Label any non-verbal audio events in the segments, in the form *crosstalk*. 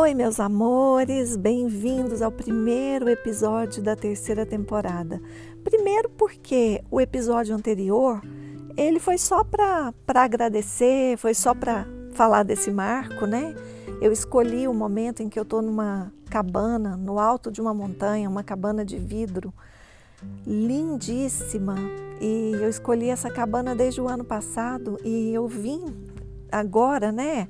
Oi, meus amores, bem-vindos ao primeiro episódio da terceira temporada. Primeiro porque o episódio anterior, ele foi só para agradecer, foi só para falar desse marco, né? Eu escolhi o momento em que eu estou numa cabana, no alto de uma montanha, uma cabana de vidro, lindíssima. E eu escolhi essa cabana desde o ano passado e eu vim agora, né?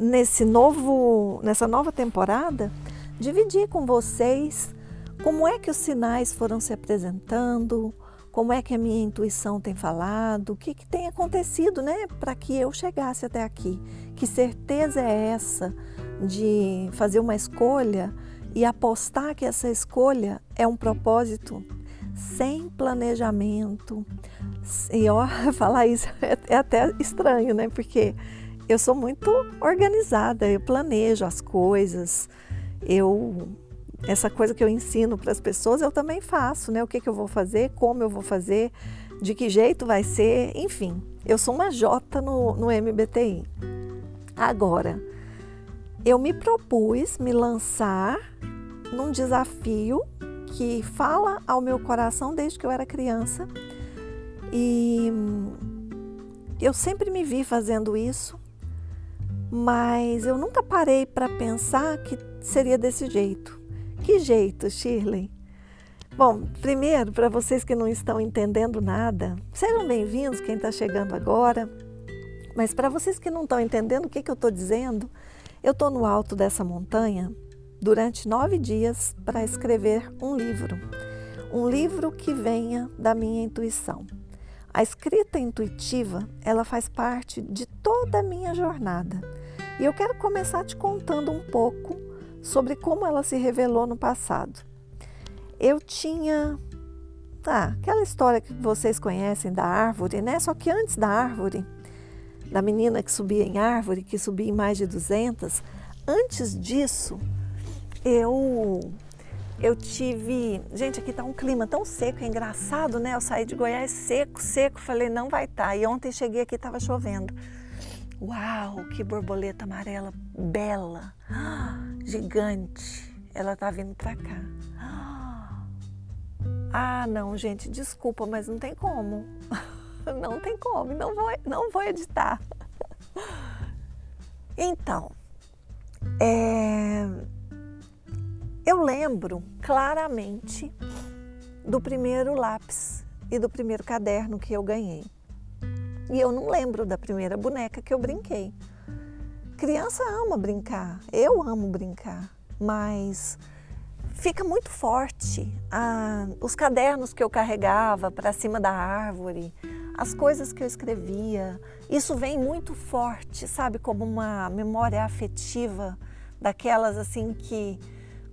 Nesse novo, nessa nova temporada, dividir com vocês como é que os sinais foram se apresentando, como é que a minha intuição tem falado, o que, que tem acontecido, né, para que eu chegasse até aqui. Que certeza é essa de fazer uma escolha e apostar que essa escolha é um propósito sem planejamento. E ó, *laughs* falar isso é, é até estranho, né? Porque eu sou muito organizada, eu planejo as coisas, eu essa coisa que eu ensino para as pessoas eu também faço, né? O que, que eu vou fazer, como eu vou fazer, de que jeito vai ser, enfim. Eu sou uma J no, no MBTI. Agora, eu me propus me lançar num desafio que fala ao meu coração desde que eu era criança e eu sempre me vi fazendo isso mas eu nunca parei para pensar que seria desse jeito. Que jeito, Shirley? Bom, primeiro, para vocês que não estão entendendo nada, sejam bem-vindos, quem está chegando agora. Mas para vocês que não estão entendendo o que, que eu estou dizendo, eu estou no alto dessa montanha durante nove dias para escrever um livro. Um livro que venha da minha intuição. A escrita intuitiva, ela faz parte de toda a minha jornada. E eu quero começar te contando um pouco sobre como ela se revelou no passado. Eu tinha ah, aquela história que vocês conhecem da árvore, né? Só que antes da árvore, da menina que subia em árvore, que subia em mais de 200, antes disso, eu eu tive. Gente, aqui tá um clima tão seco, é engraçado, né? Eu saí de Goiás seco, seco, falei, não vai estar. Tá. E ontem cheguei aqui tava chovendo. Uau, que borboleta amarela bela, gigante. Ela tá vindo para cá. Ah, não, gente, desculpa, mas não tem como. *laughs* Não tem como, não vou, não vou editar. Então, é eu lembro claramente do primeiro lápis e do primeiro caderno que eu ganhei. E eu não lembro da primeira boneca que eu brinquei. Criança ama brincar, eu amo brincar, mas fica muito forte ah, os cadernos que eu carregava para cima da árvore, as coisas que eu escrevia. Isso vem muito forte, sabe, como uma memória afetiva daquelas assim que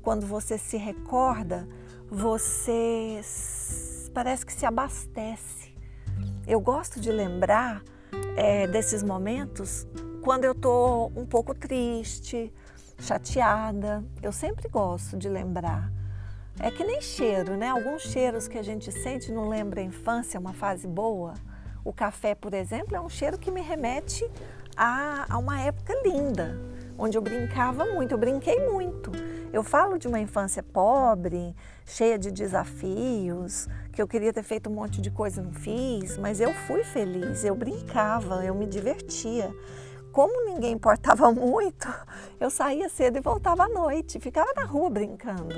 quando você se recorda, você parece que se abastece. Eu gosto de lembrar é, desses momentos quando eu estou um pouco triste, chateada. Eu sempre gosto de lembrar. É que nem cheiro, né? Alguns cheiros que a gente sente não lembra a infância, uma fase boa. O café, por exemplo, é um cheiro que me remete a, a uma época linda, onde eu brincava muito, eu brinquei muito. Eu falo de uma infância pobre, cheia de desafios, que eu queria ter feito um monte de coisa e não fiz, mas eu fui feliz, eu brincava, eu me divertia. Como ninguém importava *laughs* muito, eu saía cedo e voltava à noite, ficava na rua brincando.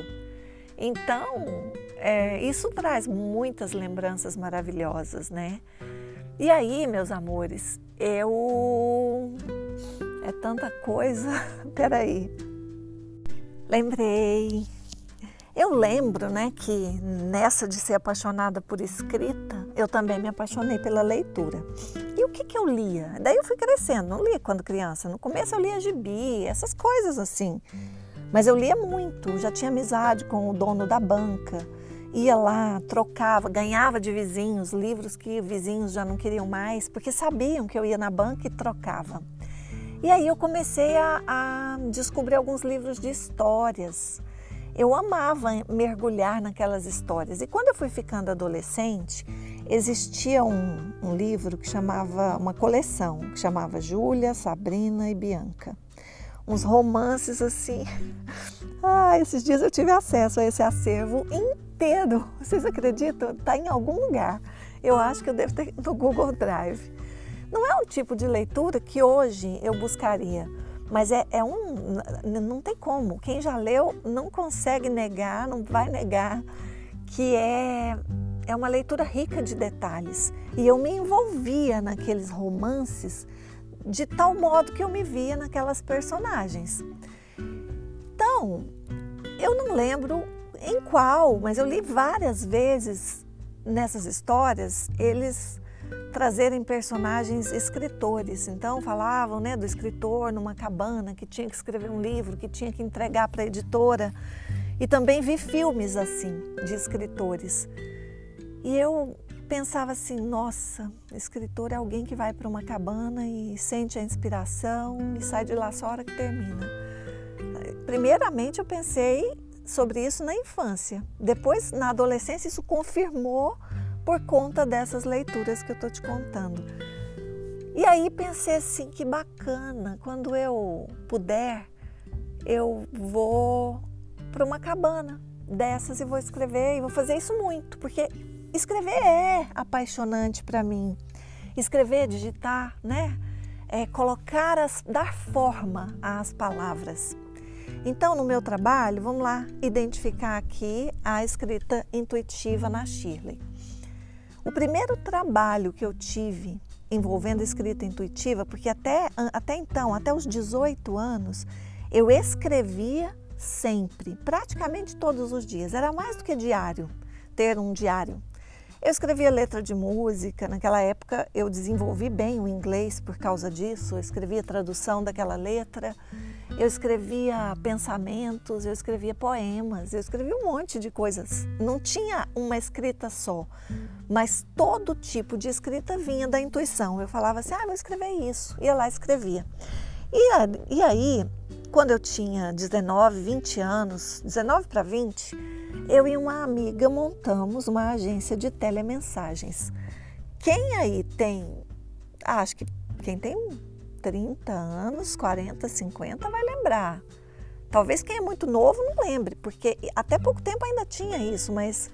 Então, é, isso traz muitas lembranças maravilhosas, né? E aí, meus amores, eu. É tanta coisa. *laughs* Peraí. Lembrei. Eu lembro, né, que nessa de ser apaixonada por escrita, eu também me apaixonei pela leitura. E o que que eu lia? Daí eu fui crescendo, não lia quando criança. No começo eu lia gibi, essas coisas assim. Mas eu lia muito, já tinha amizade com o dono da banca. Ia lá, trocava, ganhava de vizinhos livros que vizinhos já não queriam mais, porque sabiam que eu ia na banca e trocava. E aí eu comecei a, a descobrir alguns livros de histórias. Eu amava mergulhar naquelas histórias. E quando eu fui ficando adolescente, existia um, um livro que chamava, uma coleção, que chamava Júlia, Sabrina e Bianca. uns romances assim. *laughs* Ah, esses dias eu tive acesso a esse acervo inteiro. Vocês acreditam? Está em algum lugar. Eu acho que eu devo ter no Google Drive. Não é um tipo de leitura que hoje eu buscaria, mas é, é um. Não tem como. Quem já leu não consegue negar, não vai negar que é, é uma leitura rica de detalhes. E eu me envolvia naqueles romances de tal modo que eu me via naquelas personagens. Então, eu não lembro em qual, mas eu li várias vezes nessas histórias eles trazerem personagens escritores. Então falavam, né, do escritor numa cabana que tinha que escrever um livro, que tinha que entregar para a editora. E também vi filmes assim de escritores. E eu pensava assim, nossa, escritor é alguém que vai para uma cabana e sente a inspiração e sai de lá só a hora que termina. Primeiramente eu pensei sobre isso na infância. Depois, na adolescência, isso confirmou por conta dessas leituras que eu estou te contando. E aí pensei assim, que bacana, quando eu puder, eu vou para uma cabana dessas e vou escrever e vou fazer isso muito, porque Escrever é apaixonante para mim. Escrever, digitar, né? É colocar, as, dar forma às palavras. Então, no meu trabalho, vamos lá identificar aqui a escrita intuitiva na Shirley. O primeiro trabalho que eu tive envolvendo escrita intuitiva, porque até, até então, até os 18 anos, eu escrevia sempre, praticamente todos os dias. Era mais do que diário, ter um diário. Eu escrevia letra de música, naquela época eu desenvolvi bem o inglês por causa disso, eu escrevia tradução daquela letra, eu escrevia pensamentos, eu escrevia poemas, eu escrevia um monte de coisas. Não tinha uma escrita só, mas todo tipo de escrita vinha da intuição. Eu falava assim, ah, vou escrever isso, ia lá e escrevia. E, aí, quando eu tinha 19, 20 anos, 19 para 20, eu e uma amiga montamos uma agência de telemensagens. Quem aí tem, ah, acho que quem tem 30 anos, 40, 50 vai lembrar. Talvez quem é muito novo não lembre, porque até pouco tempo ainda tinha isso, mas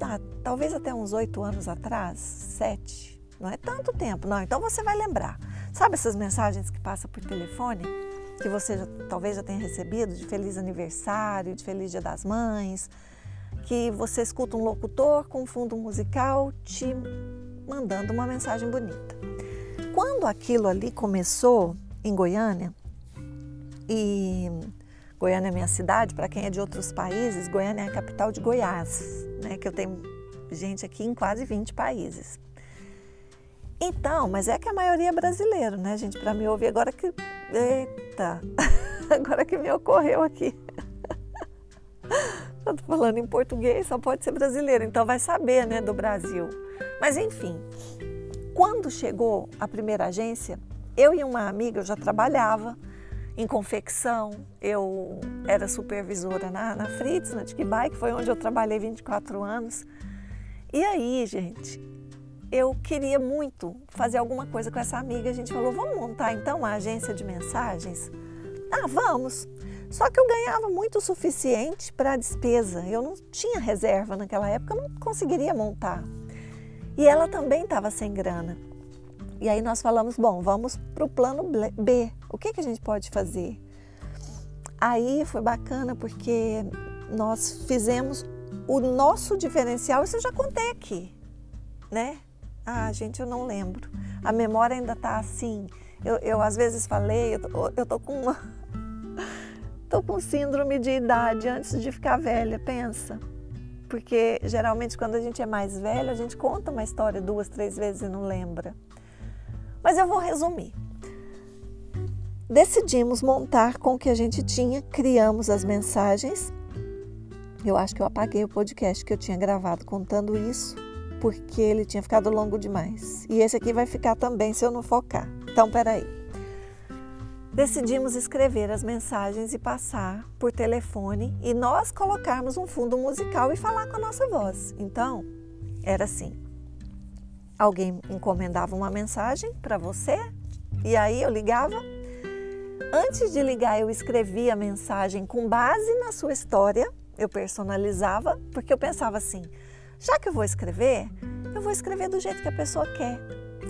ah, talvez até uns oito anos atrás, sete, não é tanto tempo, não. Então você vai lembrar. Sabe essas mensagens que passam por telefone? que você já, talvez já tenha recebido de feliz aniversário, de feliz dia das mães, que você escuta um locutor com fundo musical te mandando uma mensagem bonita. Quando aquilo ali começou em Goiânia, e Goiânia é minha cidade, para quem é de outros países, Goiânia é a capital de Goiás, né, que eu tenho gente aqui em quase 20 países. Então, mas é que a maioria é brasileiro, né, gente? Para me ouvir agora que. Eita! *laughs* Agora que me ocorreu aqui. *laughs* Tô falando em português, só pode ser brasileiro, então vai saber, né, do Brasil. Mas enfim, quando chegou a primeira agência, eu e uma amiga, eu já trabalhava em confecção, eu era supervisora na, na Fritz, na Tikibai, que foi onde eu trabalhei 24 anos. E aí, gente, eu queria muito fazer alguma coisa com essa amiga. A gente falou, vamos montar então uma agência de mensagens? Ah, vamos. Só que eu ganhava muito o suficiente para a despesa. Eu não tinha reserva naquela época, eu não conseguiria montar. E ela também estava sem grana. E aí nós falamos, bom, vamos para o plano B. O que, que a gente pode fazer? Aí foi bacana porque nós fizemos o nosso diferencial, isso eu já contei aqui, né? Ah, gente, eu não lembro. A memória ainda tá assim. Eu, eu às vezes falei, eu tô, eu tô com uma, *laughs* tô com síndrome de idade antes de ficar velha, pensa. Porque geralmente quando a gente é mais velho, a gente conta uma história duas, três vezes e não lembra. Mas eu vou resumir. Decidimos montar com o que a gente tinha, criamos as mensagens. Eu acho que eu apaguei o podcast que eu tinha gravado contando isso porque ele tinha ficado longo demais. E esse aqui vai ficar também se eu não focar. Então, peraí. Decidimos escrever as mensagens e passar por telefone e nós colocarmos um fundo musical e falar com a nossa voz. Então, era assim: alguém encomendava uma mensagem para você e aí eu ligava. Antes de ligar, eu escrevia a mensagem com base na sua história, eu personalizava, porque eu pensava assim: já que eu vou escrever, eu vou escrever do jeito que a pessoa quer,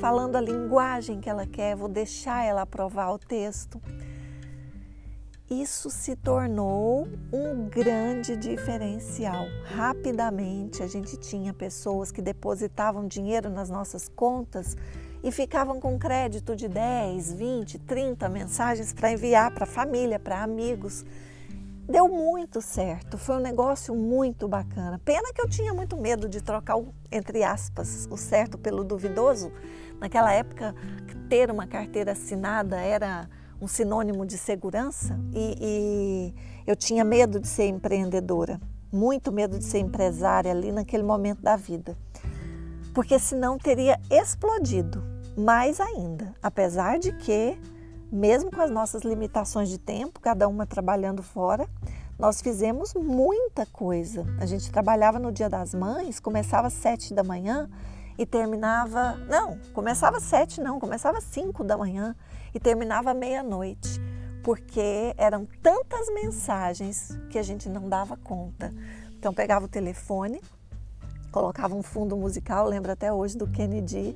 falando a linguagem que ela quer, vou deixar ela aprovar o texto. Isso se tornou um grande diferencial. Rapidamente a gente tinha pessoas que depositavam dinheiro nas nossas contas e ficavam com crédito de 10, 20, 30 mensagens para enviar para a família, para amigos. Deu muito certo, foi um negócio muito bacana. Pena que eu tinha muito medo de trocar, o, entre aspas, o certo pelo duvidoso. Naquela época, ter uma carteira assinada era um sinônimo de segurança e, e eu tinha medo de ser empreendedora, muito medo de ser empresária ali naquele momento da vida porque senão teria explodido mais ainda, apesar de que, mesmo com as nossas limitações de tempo, cada uma trabalhando fora, nós fizemos muita coisa. A gente trabalhava no Dia das Mães, começava às sete da manhã e terminava. Não, começava às sete, não, começava às cinco da manhã e terminava meia-noite, porque eram tantas mensagens que a gente não dava conta. Então pegava o telefone, colocava um fundo musical, lembro até hoje do Kennedy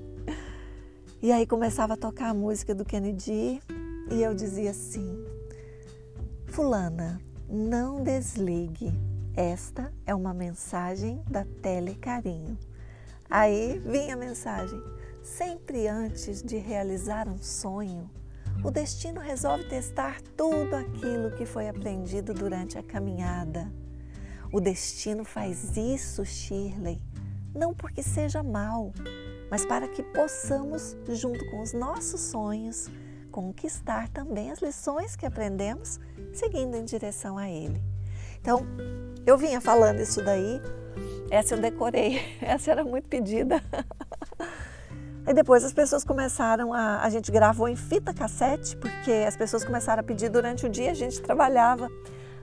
e aí começava a tocar a música do Kennedy e eu dizia assim: Fulana, não desligue. Esta é uma mensagem da Telecarinho. Aí vinha a mensagem: sempre antes de realizar um sonho, o destino resolve testar tudo aquilo que foi aprendido durante a caminhada. O destino faz isso, Shirley, não porque seja mal, mas para que possamos, junto com os nossos sonhos, conquistar também as lições que aprendemos seguindo em direção a Ele. Então, eu vinha falando isso daí, essa eu decorei, *laughs* essa era muito pedida. *laughs* Aí depois as pessoas começaram a. A gente gravou em fita cassete, porque as pessoas começaram a pedir durante o dia, a gente trabalhava.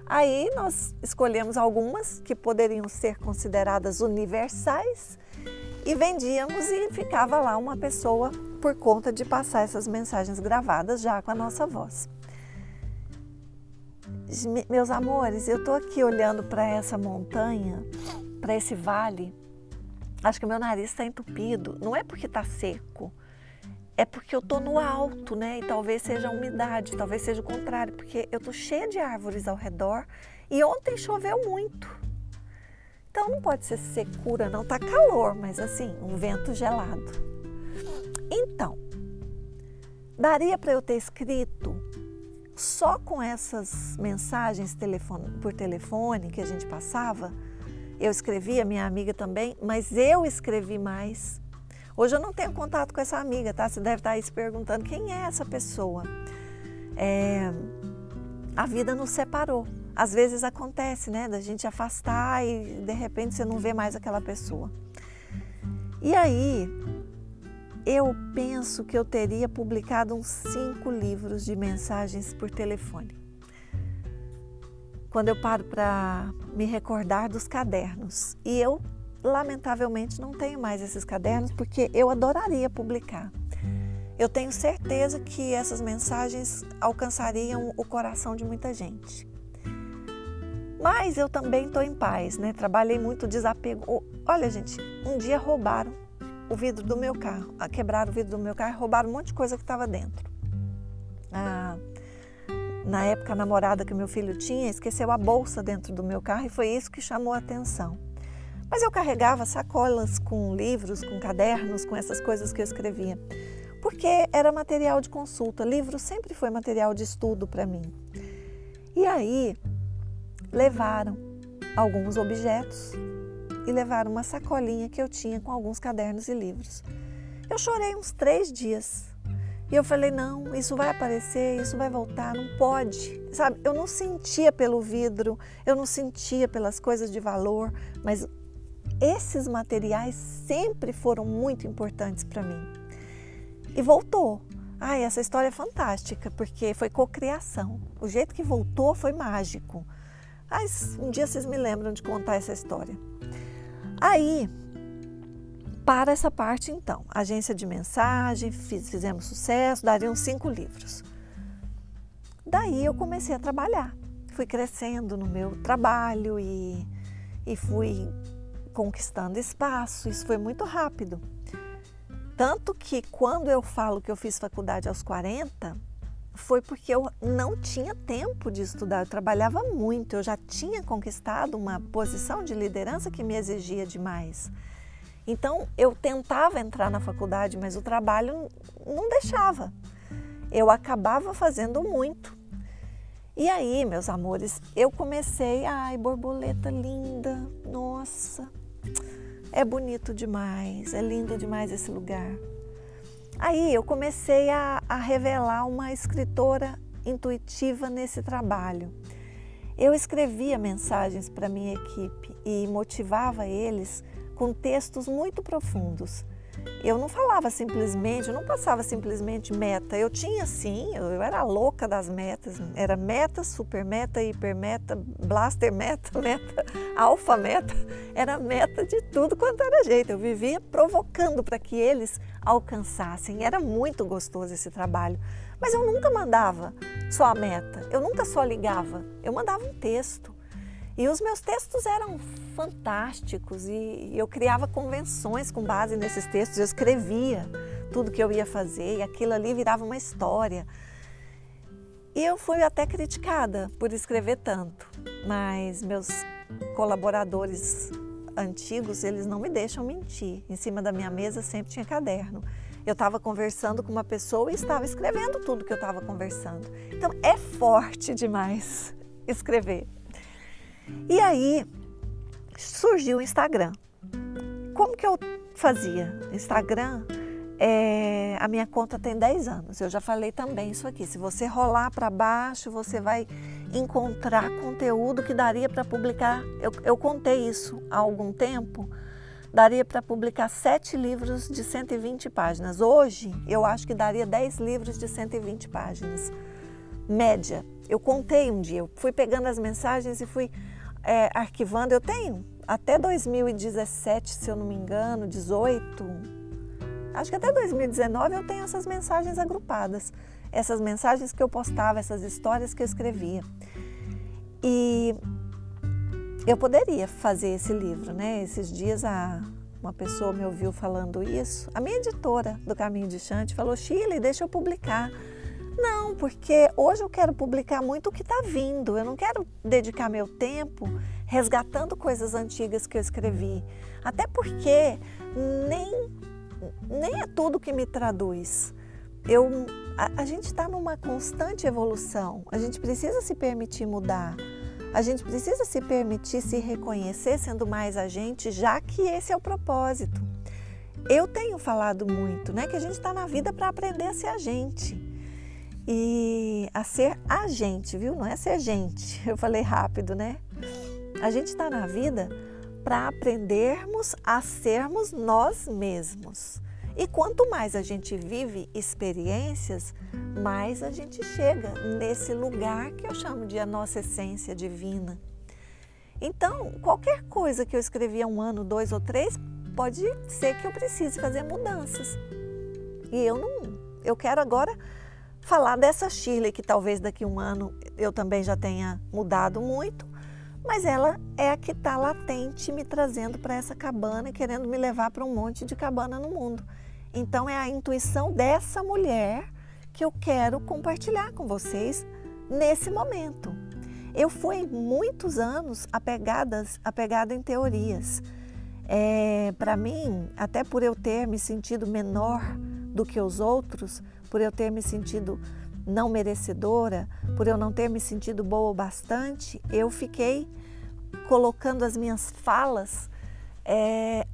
Aí nós escolhemos algumas que poderiam ser consideradas universais e vendíamos e ficava lá uma pessoa por conta de passar essas mensagens gravadas já com a nossa voz. Meus amores, eu estou aqui olhando para essa montanha, para esse vale. Acho que meu nariz está entupido. Não é porque está seco, é porque eu estou no alto, né? E talvez seja a umidade, talvez seja o contrário, porque eu estou cheia de árvores ao redor e ontem choveu muito. Então não pode ser secura, não. Tá calor, mas assim, um vento gelado. Então, daria para eu ter escrito só com essas mensagens telefone, por telefone que a gente passava. Eu escrevia, minha amiga também, mas eu escrevi mais. Hoje eu não tenho contato com essa amiga, tá? Você deve estar aí se perguntando quem é essa pessoa. É, a vida nos separou às vezes acontece, né, da gente afastar e de repente você não vê mais aquela pessoa. E aí, eu penso que eu teria publicado uns cinco livros de mensagens por telefone. Quando eu paro para me recordar dos cadernos. E eu, lamentavelmente, não tenho mais esses cadernos porque eu adoraria publicar. Eu tenho certeza que essas mensagens alcançariam o coração de muita gente. Mas eu também estou em paz, né? Trabalhei muito desapego. Olha, gente, um dia roubaram o vidro do meu carro, quebraram o vidro do meu carro e roubaram um monte de coisa que estava dentro. Ah, na época, a namorada que meu filho tinha esqueceu a bolsa dentro do meu carro e foi isso que chamou a atenção. Mas eu carregava sacolas com livros, com cadernos, com essas coisas que eu escrevia, porque era material de consulta. Livro sempre foi material de estudo para mim. E aí, levaram alguns objetos e levaram uma sacolinha que eu tinha com alguns cadernos e livros. Eu chorei uns três dias. E eu falei: não, isso vai aparecer, isso vai voltar, não pode. Sabe, eu não sentia pelo vidro, eu não sentia pelas coisas de valor, mas esses materiais sempre foram muito importantes para mim. E voltou. Ai, essa história é fantástica, porque foi cocriação. O jeito que voltou foi mágico. Mas um dia vocês me lembram de contar essa história. Aí, para essa parte então, agência de mensagem, fiz, fizemos sucesso, dariam cinco livros. daí eu comecei a trabalhar. Fui crescendo no meu trabalho e, e fui conquistando espaço. Isso foi muito rápido. Tanto que quando eu falo que eu fiz faculdade aos 40, foi porque eu não tinha tempo de estudar. Eu trabalhava muito, eu já tinha conquistado uma posição de liderança que me exigia demais. Então eu tentava entrar na faculdade, mas o trabalho não deixava. Eu acabava fazendo muito. E aí, meus amores, eu comecei, ai, borboleta linda, nossa, é bonito demais, é lindo demais esse lugar. Aí eu comecei a, a revelar uma escritora intuitiva nesse trabalho. Eu escrevia mensagens para minha equipe e motivava eles com textos muito profundos. Eu não falava simplesmente, eu não passava simplesmente meta. Eu tinha sim, eu era louca das metas. Era meta, super meta, hiper meta, blaster meta, *laughs* meta, alfa meta. Era meta de tudo quanto era jeito. Eu vivia provocando para que eles alcançassem. Era muito gostoso esse trabalho. Mas eu nunca mandava só a meta, eu nunca só ligava, eu mandava um texto. E os meus textos eram fantásticos e eu criava convenções com base nesses textos. Eu escrevia tudo que eu ia fazer e aquilo ali virava uma história. E eu fui até criticada por escrever tanto, mas meus colaboradores antigos, eles não me deixam mentir. Em cima da minha mesa sempre tinha caderno. Eu estava conversando com uma pessoa e estava escrevendo tudo que eu estava conversando. Então é forte demais *laughs* escrever. E aí surgiu o Instagram. Como que eu fazia? Instagram, é, a minha conta tem 10 anos. Eu já falei também isso aqui. Se você rolar para baixo, você vai encontrar conteúdo que daria para publicar. Eu, eu contei isso há algum tempo. Daria para publicar sete livros de 120 páginas. Hoje, eu acho que daria 10 livros de 120 páginas. Média. Eu contei um dia, eu fui pegando as mensagens e fui é, arquivando. Eu tenho até 2017, se eu não me engano, 18. Acho que até 2019 eu tenho essas mensagens agrupadas. Essas mensagens que eu postava, essas histórias que eu escrevia. E eu poderia fazer esse livro, né? Esses dias a, uma pessoa me ouviu falando isso. A minha editora do Caminho de Chante falou: Chile, deixa eu publicar. Não, porque hoje eu quero publicar muito o que está vindo. Eu não quero dedicar meu tempo resgatando coisas antigas que eu escrevi. Até porque nem, nem é tudo que me traduz. Eu, a, a gente está numa constante evolução. A gente precisa se permitir mudar. A gente precisa se permitir se reconhecer sendo mais a gente, já que esse é o propósito. Eu tenho falado muito, né, que a gente está na vida para aprender a ser a gente e a ser a gente, viu? Não é ser gente. *laughs* Eu falei rápido, né? A gente está na vida para aprendermos a sermos nós mesmos. E quanto mais a gente vive experiências, mais a gente chega nesse lugar que eu chamo de a nossa essência divina. Então, qualquer coisa que eu escrevi há um ano, dois ou três, pode ser que eu precise fazer mudanças. E eu não, eu quero agora falar dessa Shirley, que talvez daqui a um ano eu também já tenha mudado muito, mas ela é a que está latente me trazendo para essa cabana e querendo me levar para um monte de cabana no mundo. Então é a intuição dessa mulher que eu quero compartilhar com vocês nesse momento. Eu fui muitos anos apegadas, apegada em teorias. É, para mim, até por eu ter me sentido menor do que os outros, por eu ter me sentido não merecedora, por eu não ter me sentido boa o bastante, eu fiquei colocando as minhas falas é,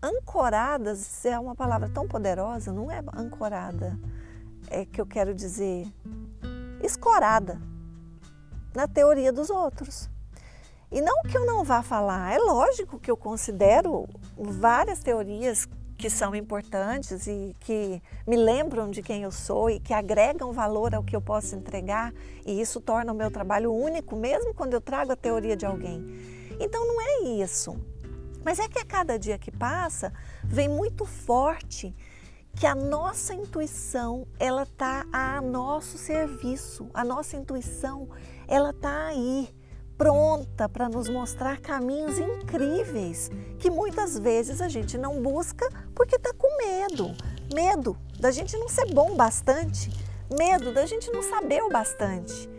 ancoradas, é uma palavra tão poderosa, não é ancorada, é que eu quero dizer escorada na teoria dos outros. E não que eu não vá falar, é lógico que eu considero várias teorias que são importantes e que me lembram de quem eu sou e que agregam valor ao que eu posso entregar, e isso torna o meu trabalho único, mesmo quando eu trago a teoria de alguém. Então não é isso. Mas é que a cada dia que passa, vem muito forte que a nossa intuição ela tá a nosso serviço. A nossa intuição ela tá aí pronta para nos mostrar caminhos incríveis que muitas vezes a gente não busca porque está com medo. Medo da gente não ser bom bastante, medo da gente não saber o bastante,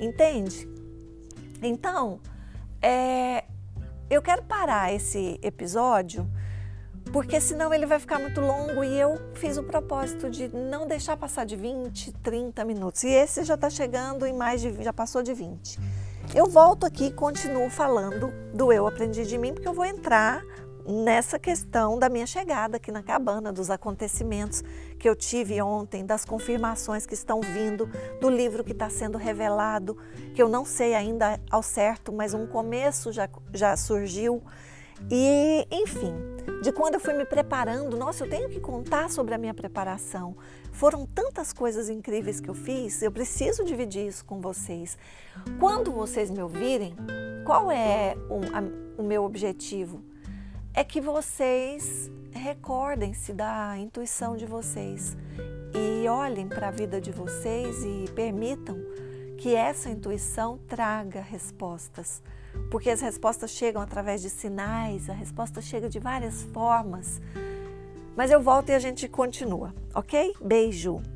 entende? Então, é, eu quero parar esse episódio porque senão ele vai ficar muito longo e eu fiz o propósito de não deixar passar de 20, 30 minutos. E esse já está chegando em mais de, já passou de 20. Eu volto aqui e continuo falando do Eu Aprendi de Mim, porque eu vou entrar nessa questão da minha chegada aqui na cabana, dos acontecimentos que eu tive ontem, das confirmações que estão vindo, do livro que está sendo revelado, que eu não sei ainda ao certo, mas um começo já, já surgiu. E, enfim, de quando eu fui me preparando, nossa, eu tenho que contar sobre a minha preparação. Foram tantas coisas incríveis que eu fiz, eu preciso dividir isso com vocês. Quando vocês me ouvirem, qual é o, a, o meu objetivo? É que vocês recordem-se da intuição de vocês e olhem para a vida de vocês e permitam que essa intuição traga respostas porque as respostas chegam através de sinais, a resposta chega de várias formas. Mas eu volto e a gente continua, ok? Beijo!